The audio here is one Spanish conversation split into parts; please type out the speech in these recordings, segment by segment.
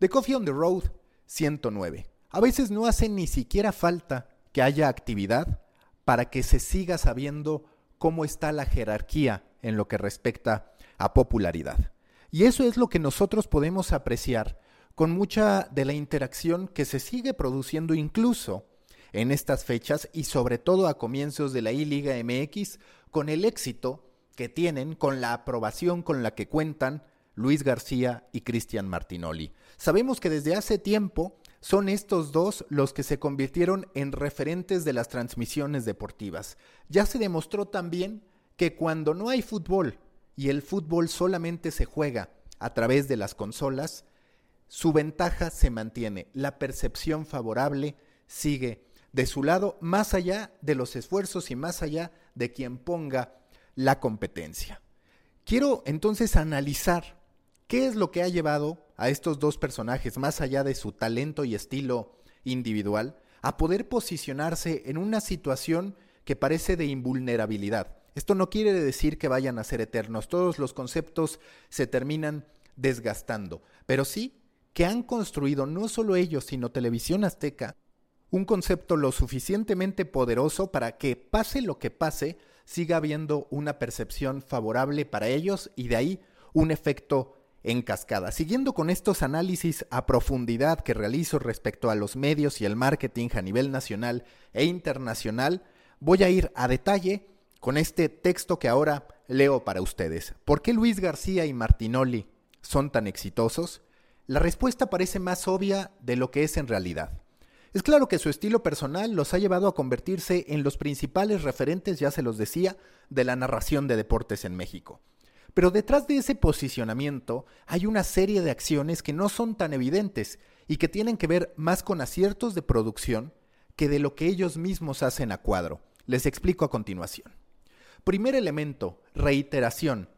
The Coffee on the Road 109. A veces no hace ni siquiera falta que haya actividad para que se siga sabiendo cómo está la jerarquía en lo que respecta a popularidad. Y eso es lo que nosotros podemos apreciar con mucha de la interacción que se sigue produciendo incluso en estas fechas y sobre todo a comienzos de la I-Liga MX con el éxito que tienen, con la aprobación con la que cuentan Luis García y Cristian Martinoli. Sabemos que desde hace tiempo son estos dos los que se convirtieron en referentes de las transmisiones deportivas. Ya se demostró también que cuando no hay fútbol y el fútbol solamente se juega a través de las consolas, su ventaja se mantiene, la percepción favorable sigue de su lado, más allá de los esfuerzos y más allá de quien ponga la competencia. Quiero entonces analizar qué es lo que ha llevado a estos dos personajes, más allá de su talento y estilo individual, a poder posicionarse en una situación que parece de invulnerabilidad. Esto no quiere decir que vayan a ser eternos, todos los conceptos se terminan desgastando, pero sí que han construido no solo ellos, sino Televisión Azteca, un concepto lo suficientemente poderoso para que, pase lo que pase, siga habiendo una percepción favorable para ellos y de ahí un efecto en cascada. Siguiendo con estos análisis a profundidad que realizo respecto a los medios y el marketing a nivel nacional e internacional, voy a ir a detalle con este texto que ahora leo para ustedes. ¿Por qué Luis García y Martinoli son tan exitosos? La respuesta parece más obvia de lo que es en realidad. Es claro que su estilo personal los ha llevado a convertirse en los principales referentes, ya se los decía, de la narración de deportes en México. Pero detrás de ese posicionamiento hay una serie de acciones que no son tan evidentes y que tienen que ver más con aciertos de producción que de lo que ellos mismos hacen a cuadro. Les explico a continuación. Primer elemento, reiteración.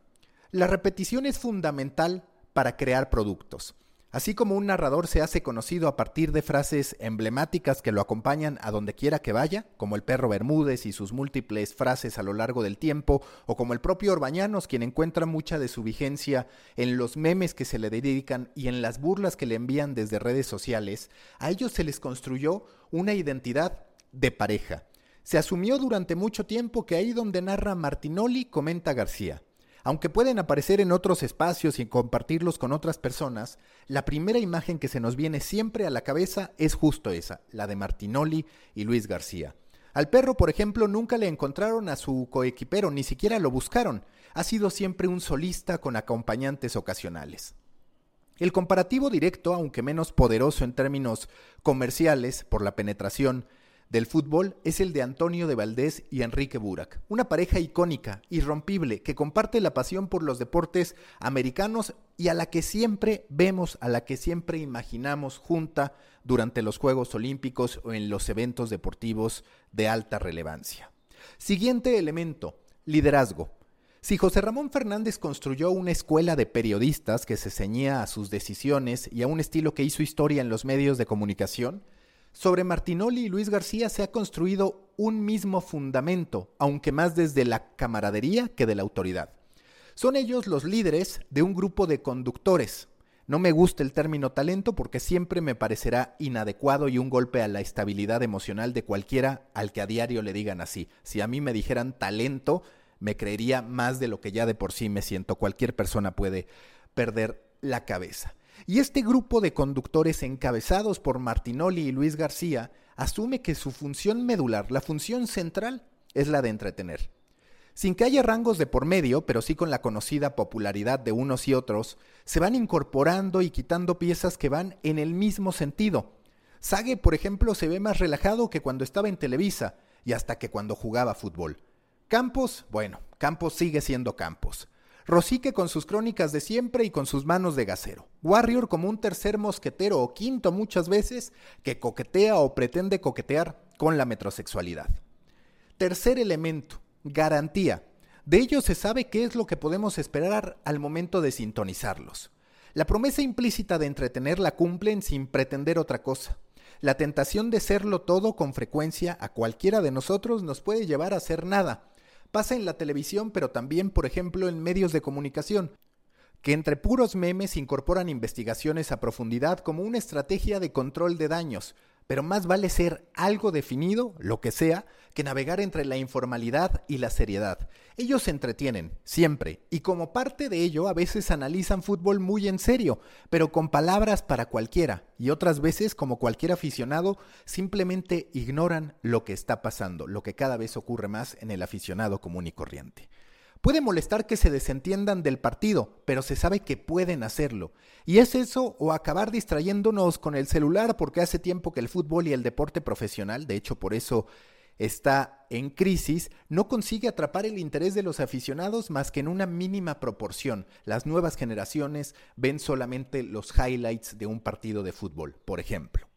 La repetición es fundamental para crear productos. Así como un narrador se hace conocido a partir de frases emblemáticas que lo acompañan a donde quiera que vaya, como el perro Bermúdez y sus múltiples frases a lo largo del tiempo, o como el propio Orbañanos, quien encuentra mucha de su vigencia en los memes que se le dedican y en las burlas que le envían desde redes sociales, a ellos se les construyó una identidad de pareja. Se asumió durante mucho tiempo que ahí donde narra Martinoli comenta García. Aunque pueden aparecer en otros espacios y compartirlos con otras personas, la primera imagen que se nos viene siempre a la cabeza es justo esa, la de Martinoli y Luis García. Al perro, por ejemplo, nunca le encontraron a su coequipero, ni siquiera lo buscaron. Ha sido siempre un solista con acompañantes ocasionales. El comparativo directo, aunque menos poderoso en términos comerciales por la penetración del fútbol es el de Antonio de Valdés y Enrique Burak, una pareja icónica, irrompible, que comparte la pasión por los deportes americanos y a la que siempre vemos, a la que siempre imaginamos junta durante los Juegos Olímpicos o en los eventos deportivos de alta relevancia. Siguiente elemento, liderazgo. Si José Ramón Fernández construyó una escuela de periodistas que se ceñía a sus decisiones y a un estilo que hizo historia en los medios de comunicación, sobre Martinoli y Luis García se ha construido un mismo fundamento, aunque más desde la camaradería que de la autoridad. Son ellos los líderes de un grupo de conductores. No me gusta el término talento porque siempre me parecerá inadecuado y un golpe a la estabilidad emocional de cualquiera al que a diario le digan así. Si a mí me dijeran talento, me creería más de lo que ya de por sí me siento. Cualquier persona puede perder la cabeza. Y este grupo de conductores encabezados por Martinoli y Luis García asume que su función medular, la función central, es la de entretener. Sin que haya rangos de por medio, pero sí con la conocida popularidad de unos y otros, se van incorporando y quitando piezas que van en el mismo sentido. Sage, por ejemplo, se ve más relajado que cuando estaba en Televisa y hasta que cuando jugaba fútbol. Campos, bueno, Campos sigue siendo Campos. Rosique con sus crónicas de siempre y con sus manos de gasero. Warrior como un tercer mosquetero o quinto muchas veces que coquetea o pretende coquetear con la metrosexualidad. Tercer elemento, garantía. De ellos se sabe qué es lo que podemos esperar al momento de sintonizarlos. La promesa implícita de entretener la cumplen sin pretender otra cosa. La tentación de serlo todo con frecuencia a cualquiera de nosotros nos puede llevar a hacer nada, Pasa en la televisión, pero también, por ejemplo, en medios de comunicación. que entre puros memes incorporan investigaciones a profundidad como una estrategia de control de daños, pero más vale ser algo definido, lo que sea, que navegar entre la informalidad y la seriedad. Ellos se entretienen, siempre, y como parte de ello a veces analizan fútbol muy en serio, pero con palabras para cualquiera, y otras veces, como cualquier aficionado, simplemente ignoran lo que está pasando, lo que cada vez ocurre más en el aficionado común y corriente. Puede molestar que se desentiendan del partido, pero se sabe que pueden hacerlo. Y es eso o acabar distrayéndonos con el celular porque hace tiempo que el fútbol y el deporte profesional, de hecho por eso está en crisis, no consigue atrapar el interés de los aficionados más que en una mínima proporción. Las nuevas generaciones ven solamente los highlights de un partido de fútbol, por ejemplo.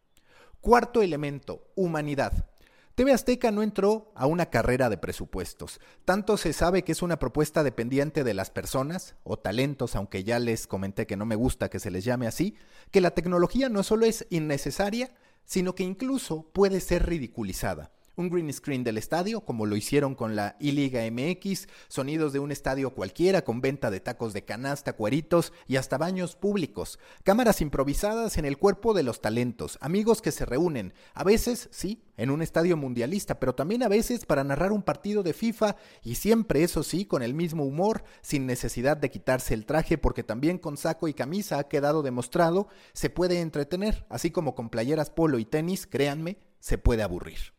Cuarto elemento, humanidad. TV Azteca no entró a una carrera de presupuestos. Tanto se sabe que es una propuesta dependiente de las personas o talentos, aunque ya les comenté que no me gusta que se les llame así, que la tecnología no solo es innecesaria, sino que incluso puede ser ridiculizada un green screen del estadio, como lo hicieron con la I-Liga MX, sonidos de un estadio cualquiera con venta de tacos de canasta, cueritos y hasta baños públicos, cámaras improvisadas en el cuerpo de los talentos, amigos que se reúnen, a veces, sí, en un estadio mundialista, pero también a veces para narrar un partido de FIFA y siempre, eso sí, con el mismo humor, sin necesidad de quitarse el traje, porque también con saco y camisa ha quedado demostrado, se puede entretener, así como con playeras polo y tenis, créanme, se puede aburrir.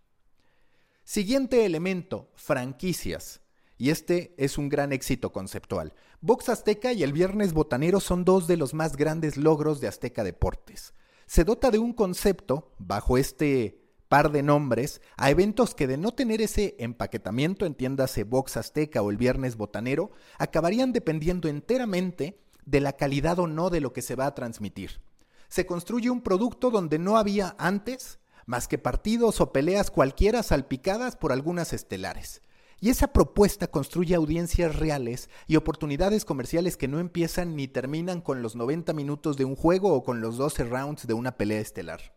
Siguiente elemento, franquicias. Y este es un gran éxito conceptual. Box Azteca y el Viernes Botanero son dos de los más grandes logros de Azteca Deportes. Se dota de un concepto, bajo este par de nombres, a eventos que de no tener ese empaquetamiento, entiéndase Box Azteca o el Viernes Botanero, acabarían dependiendo enteramente de la calidad o no de lo que se va a transmitir. Se construye un producto donde no había antes más que partidos o peleas cualquiera salpicadas por algunas estelares. Y esa propuesta construye audiencias reales y oportunidades comerciales que no empiezan ni terminan con los 90 minutos de un juego o con los 12 rounds de una pelea estelar.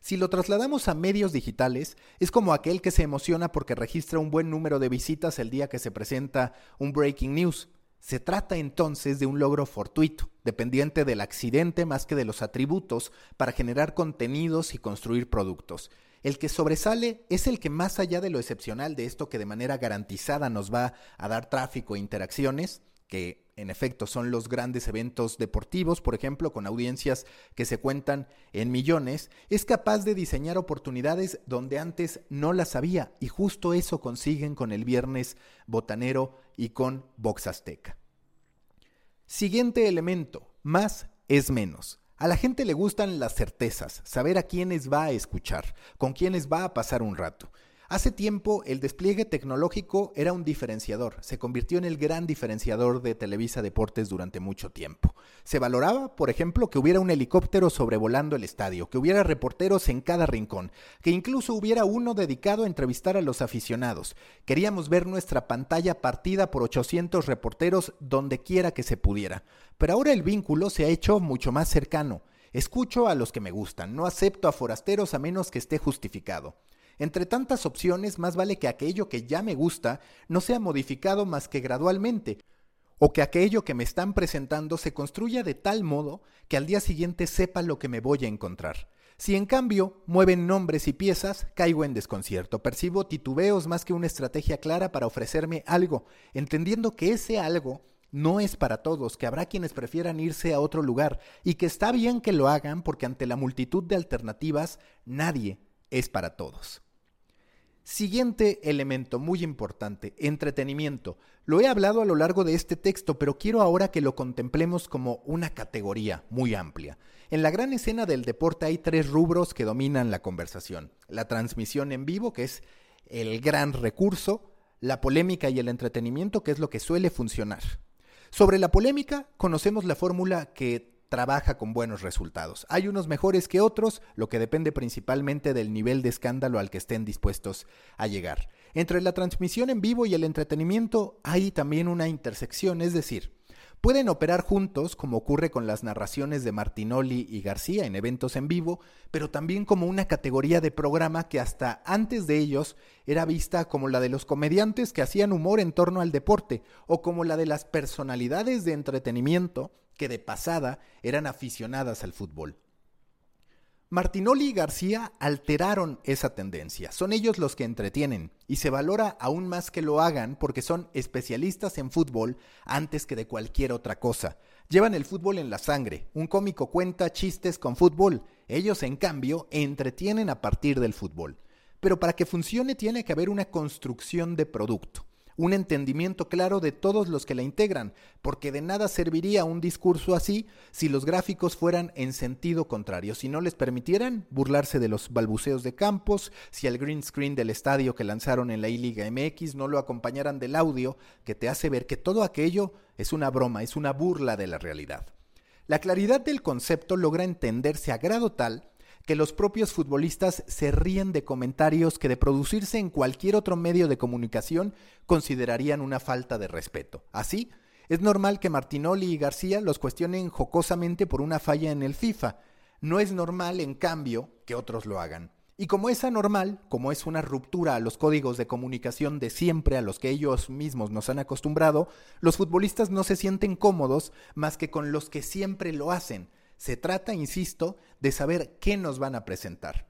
Si lo trasladamos a medios digitales, es como aquel que se emociona porque registra un buen número de visitas el día que se presenta un breaking news, se trata entonces de un logro fortuito, dependiente del accidente más que de los atributos para generar contenidos y construir productos. El que sobresale es el que más allá de lo excepcional de esto que de manera garantizada nos va a dar tráfico e interacciones, que en efecto son los grandes eventos deportivos, por ejemplo, con audiencias que se cuentan en millones, es capaz de diseñar oportunidades donde antes no las había y justo eso consiguen con el viernes botanero y con Box Azteca. Siguiente elemento, más es menos. A la gente le gustan las certezas, saber a quiénes va a escuchar, con quiénes va a pasar un rato. Hace tiempo el despliegue tecnológico era un diferenciador, se convirtió en el gran diferenciador de Televisa Deportes durante mucho tiempo. Se valoraba, por ejemplo, que hubiera un helicóptero sobrevolando el estadio, que hubiera reporteros en cada rincón, que incluso hubiera uno dedicado a entrevistar a los aficionados. Queríamos ver nuestra pantalla partida por 800 reporteros donde quiera que se pudiera. Pero ahora el vínculo se ha hecho mucho más cercano. Escucho a los que me gustan, no acepto a forasteros a menos que esté justificado. Entre tantas opciones, más vale que aquello que ya me gusta no sea modificado más que gradualmente, o que aquello que me están presentando se construya de tal modo que al día siguiente sepa lo que me voy a encontrar. Si en cambio mueven nombres y piezas, caigo en desconcierto, percibo titubeos más que una estrategia clara para ofrecerme algo, entendiendo que ese algo no es para todos, que habrá quienes prefieran irse a otro lugar y que está bien que lo hagan porque ante la multitud de alternativas nadie es para todos. Siguiente elemento muy importante, entretenimiento. Lo he hablado a lo largo de este texto, pero quiero ahora que lo contemplemos como una categoría muy amplia. En la gran escena del deporte hay tres rubros que dominan la conversación. La transmisión en vivo, que es el gran recurso, la polémica y el entretenimiento, que es lo que suele funcionar. Sobre la polémica, conocemos la fórmula que trabaja con buenos resultados. Hay unos mejores que otros, lo que depende principalmente del nivel de escándalo al que estén dispuestos a llegar. Entre la transmisión en vivo y el entretenimiento hay también una intersección, es decir, Pueden operar juntos, como ocurre con las narraciones de Martinoli y García en eventos en vivo, pero también como una categoría de programa que hasta antes de ellos era vista como la de los comediantes que hacían humor en torno al deporte, o como la de las personalidades de entretenimiento que de pasada eran aficionadas al fútbol. Martinoli y García alteraron esa tendencia. Son ellos los que entretienen y se valora aún más que lo hagan porque son especialistas en fútbol antes que de cualquier otra cosa. Llevan el fútbol en la sangre. Un cómico cuenta chistes con fútbol. Ellos, en cambio, entretienen a partir del fútbol. Pero para que funcione tiene que haber una construcción de producto un entendimiento claro de todos los que la integran, porque de nada serviría un discurso así si los gráficos fueran en sentido contrario, si no les permitieran burlarse de los balbuceos de campos, si el green screen del estadio que lanzaron en la I-Liga MX no lo acompañaran del audio que te hace ver que todo aquello es una broma, es una burla de la realidad. La claridad del concepto logra entenderse a grado tal que los propios futbolistas se ríen de comentarios que de producirse en cualquier otro medio de comunicación considerarían una falta de respeto. Así, es normal que Martinoli y García los cuestionen jocosamente por una falla en el FIFA. No es normal, en cambio, que otros lo hagan. Y como es anormal, como es una ruptura a los códigos de comunicación de siempre a los que ellos mismos nos han acostumbrado, los futbolistas no se sienten cómodos más que con los que siempre lo hacen, se trata, insisto, de saber qué nos van a presentar.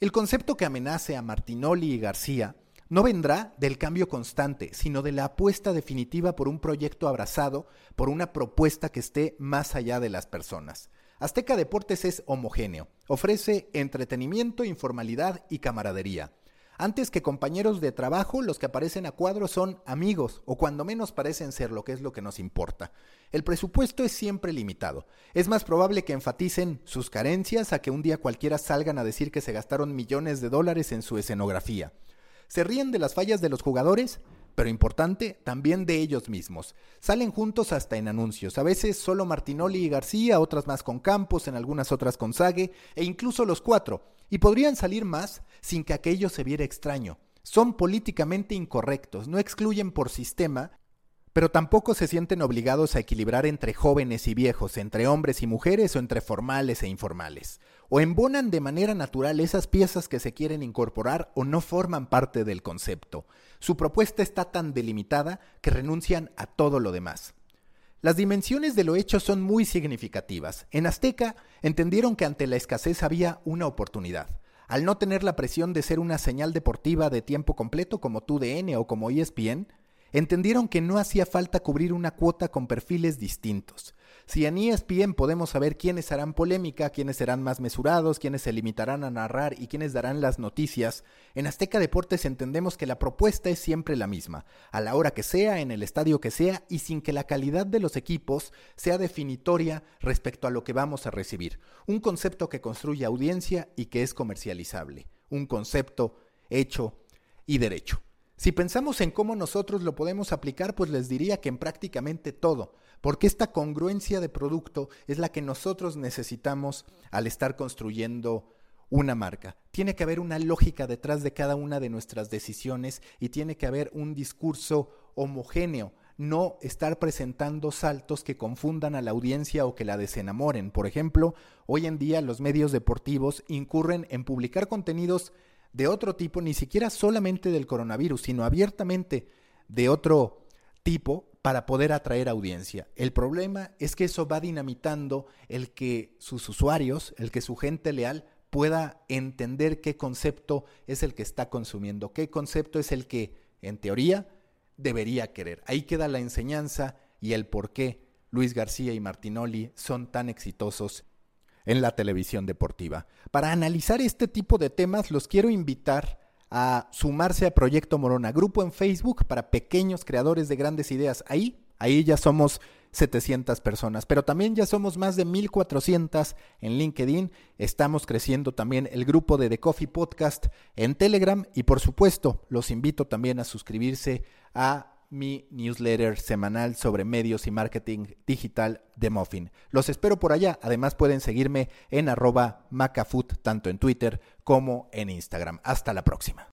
El concepto que amenace a Martinoli y García no vendrá del cambio constante, sino de la apuesta definitiva por un proyecto abrazado, por una propuesta que esté más allá de las personas. Azteca Deportes es homogéneo, ofrece entretenimiento, informalidad y camaradería. Antes que compañeros de trabajo, los que aparecen a cuadro son amigos, o cuando menos parecen ser lo que es lo que nos importa. El presupuesto es siempre limitado. Es más probable que enfaticen sus carencias a que un día cualquiera salgan a decir que se gastaron millones de dólares en su escenografía. ¿Se ríen de las fallas de los jugadores? Pero importante, también de ellos mismos. Salen juntos hasta en anuncios, a veces solo Martinoli y García, otras más con Campos, en algunas otras con Sague, e incluso los cuatro, y podrían salir más sin que aquello se viera extraño. Son políticamente incorrectos, no excluyen por sistema pero tampoco se sienten obligados a equilibrar entre jóvenes y viejos, entre hombres y mujeres o entre formales e informales. O embonan de manera natural esas piezas que se quieren incorporar o no forman parte del concepto. Su propuesta está tan delimitada que renuncian a todo lo demás. Las dimensiones de lo hecho son muy significativas. En Azteca entendieron que ante la escasez había una oportunidad. Al no tener la presión de ser una señal deportiva de tiempo completo como TUDN o como ESPN, entendieron que no hacía falta cubrir una cuota con perfiles distintos. Si en ESPN podemos saber quiénes harán polémica, quiénes serán más mesurados, quiénes se limitarán a narrar y quiénes darán las noticias, en Azteca Deportes entendemos que la propuesta es siempre la misma, a la hora que sea, en el estadio que sea y sin que la calidad de los equipos sea definitoria respecto a lo que vamos a recibir. Un concepto que construye audiencia y que es comercializable. Un concepto hecho y derecho. Si pensamos en cómo nosotros lo podemos aplicar, pues les diría que en prácticamente todo, porque esta congruencia de producto es la que nosotros necesitamos al estar construyendo una marca. Tiene que haber una lógica detrás de cada una de nuestras decisiones y tiene que haber un discurso homogéneo, no estar presentando saltos que confundan a la audiencia o que la desenamoren. Por ejemplo, hoy en día los medios deportivos incurren en publicar contenidos de otro tipo, ni siquiera solamente del coronavirus, sino abiertamente de otro tipo para poder atraer audiencia. El problema es que eso va dinamitando el que sus usuarios, el que su gente leal pueda entender qué concepto es el que está consumiendo, qué concepto es el que, en teoría, debería querer. Ahí queda la enseñanza y el por qué Luis García y Martinoli son tan exitosos en la televisión deportiva. Para analizar este tipo de temas los quiero invitar a sumarse a Proyecto Morona, grupo en Facebook para pequeños creadores de grandes ideas. Ahí, ahí ya somos 700 personas, pero también ya somos más de 1400 en LinkedIn. Estamos creciendo también el grupo de The Coffee Podcast en Telegram y por supuesto los invito también a suscribirse a mi newsletter semanal sobre medios y marketing digital de Muffin. Los espero por allá. Además pueden seguirme en arroba macafoot tanto en Twitter como en Instagram. Hasta la próxima.